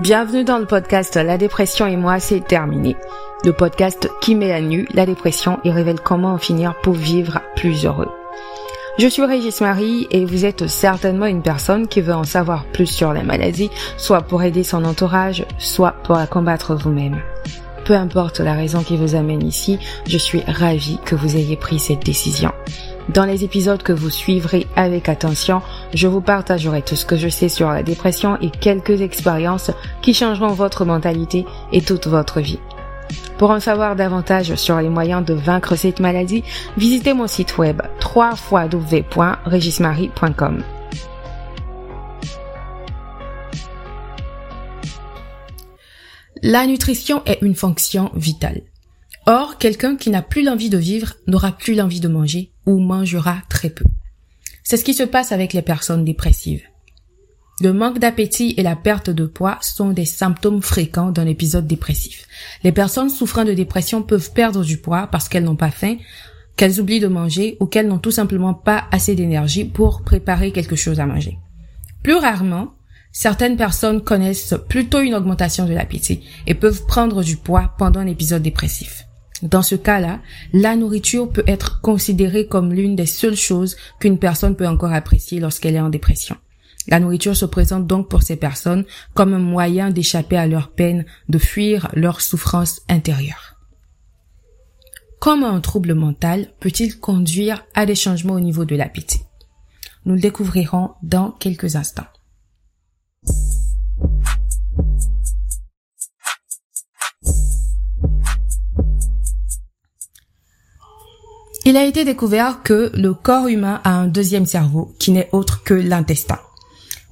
Bienvenue dans le podcast La dépression et moi, c'est terminé. Le podcast qui met à nu la dépression et révèle comment en finir pour vivre plus heureux. Je suis Régis Marie et vous êtes certainement une personne qui veut en savoir plus sur la maladie, soit pour aider son entourage, soit pour la combattre vous-même. Peu importe la raison qui vous amène ici, je suis ravie que vous ayez pris cette décision. Dans les épisodes que vous suivrez avec attention, je vous partagerai tout ce que je sais sur la dépression et quelques expériences qui changeront votre mentalité et toute votre vie. Pour en savoir davantage sur les moyens de vaincre cette maladie, visitez mon site web www.regismarie.com. La nutrition est une fonction vitale. Or, quelqu'un qui n'a plus l'envie de vivre n'aura plus l'envie de manger ou mangera très peu. C'est ce qui se passe avec les personnes dépressives. Le manque d'appétit et la perte de poids sont des symptômes fréquents d'un épisode dépressif. Les personnes souffrant de dépression peuvent perdre du poids parce qu'elles n'ont pas faim, qu'elles oublient de manger ou qu'elles n'ont tout simplement pas assez d'énergie pour préparer quelque chose à manger. Plus rarement, certaines personnes connaissent plutôt une augmentation de l'appétit et peuvent prendre du poids pendant un épisode dépressif. Dans ce cas-là, la nourriture peut être considérée comme l'une des seules choses qu'une personne peut encore apprécier lorsqu'elle est en dépression. La nourriture se présente donc pour ces personnes comme un moyen d'échapper à leur peine, de fuir leur souffrance intérieure. Comment un trouble mental peut-il conduire à des changements au niveau de l'appétit Nous le découvrirons dans quelques instants. Il a été découvert que le corps humain a un deuxième cerveau qui n'est autre que l'intestin.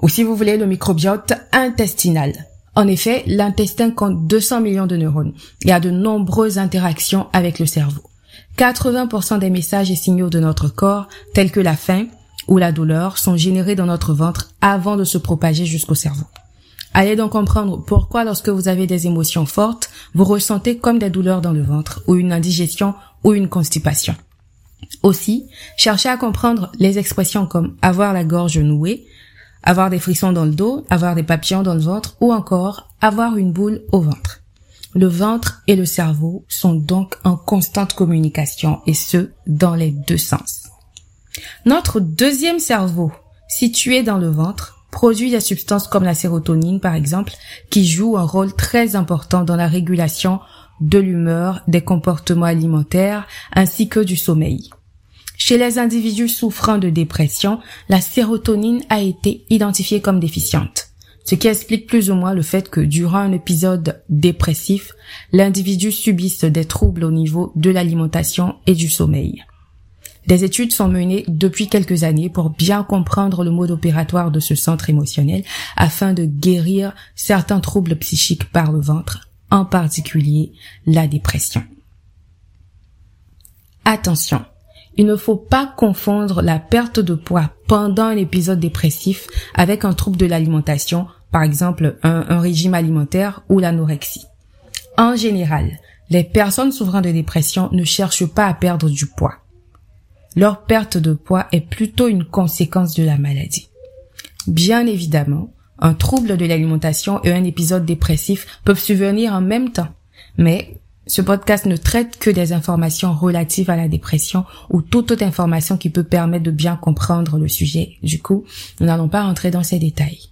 Ou si vous voulez, le microbiote intestinal. En effet, l'intestin compte 200 millions de neurones et a de nombreuses interactions avec le cerveau. 80% des messages et signaux de notre corps, tels que la faim ou la douleur, sont générés dans notre ventre avant de se propager jusqu'au cerveau. Allez donc comprendre pourquoi lorsque vous avez des émotions fortes, vous ressentez comme des douleurs dans le ventre ou une indigestion ou une constipation. Aussi, cherchez à comprendre les expressions comme avoir la gorge nouée, avoir des frissons dans le dos, avoir des papillons dans le ventre ou encore avoir une boule au ventre. Le ventre et le cerveau sont donc en constante communication et ce, dans les deux sens. Notre deuxième cerveau, situé dans le ventre, produit des substances comme la sérotonine par exemple, qui jouent un rôle très important dans la régulation de l'humeur, des comportements alimentaires ainsi que du sommeil. Chez les individus souffrant de dépression, la sérotonine a été identifiée comme déficiente, ce qui explique plus ou moins le fait que durant un épisode dépressif, l'individu subisse des troubles au niveau de l'alimentation et du sommeil. Des études sont menées depuis quelques années pour bien comprendre le mode opératoire de ce centre émotionnel afin de guérir certains troubles psychiques par le ventre, en particulier la dépression. Attention, il ne faut pas confondre la perte de poids pendant un épisode dépressif avec un trouble de l'alimentation, par exemple un, régime alimentaire ou l'anorexie. En général, les personnes souffrant de dépression ne cherchent pas à perdre du poids. Leur perte de poids est plutôt une conséquence de la maladie. Bien évidemment, un trouble de l'alimentation et un épisode dépressif peuvent survenir en même temps, mais ce podcast ne traite que des informations relatives à la dépression ou toute autre information qui peut permettre de bien comprendre le sujet. Du coup, nous n'allons pas rentrer dans ces détails.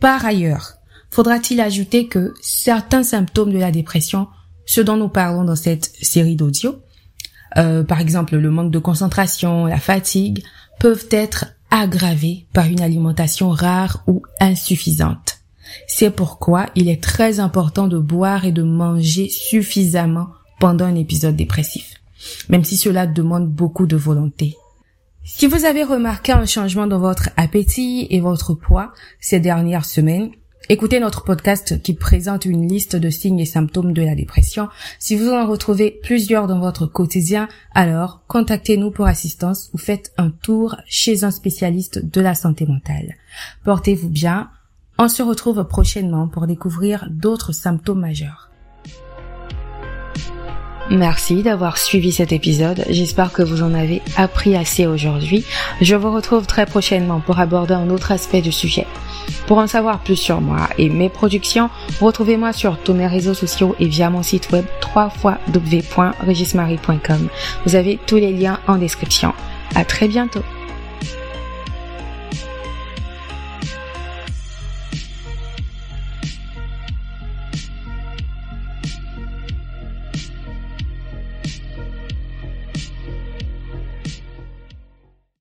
Par ailleurs, faudra-t-il ajouter que certains symptômes de la dépression, ce dont nous parlons dans cette série d'audio, euh, par exemple le manque de concentration, la fatigue, peuvent être aggravés par une alimentation rare ou insuffisante. C'est pourquoi il est très important de boire et de manger suffisamment pendant un épisode dépressif, même si cela demande beaucoup de volonté. Si vous avez remarqué un changement dans votre appétit et votre poids ces dernières semaines, écoutez notre podcast qui présente une liste de signes et symptômes de la dépression. Si vous en retrouvez plusieurs dans votre quotidien, alors contactez-nous pour assistance ou faites un tour chez un spécialiste de la santé mentale. Portez-vous bien, on se retrouve prochainement pour découvrir d'autres symptômes majeurs. Merci d'avoir suivi cet épisode. J'espère que vous en avez appris assez aujourd'hui. Je vous retrouve très prochainement pour aborder un autre aspect du sujet. Pour en savoir plus sur moi et mes productions, retrouvez-moi sur tous mes réseaux sociaux et via mon site web www.regismarie.com. Vous avez tous les liens en description. À très bientôt.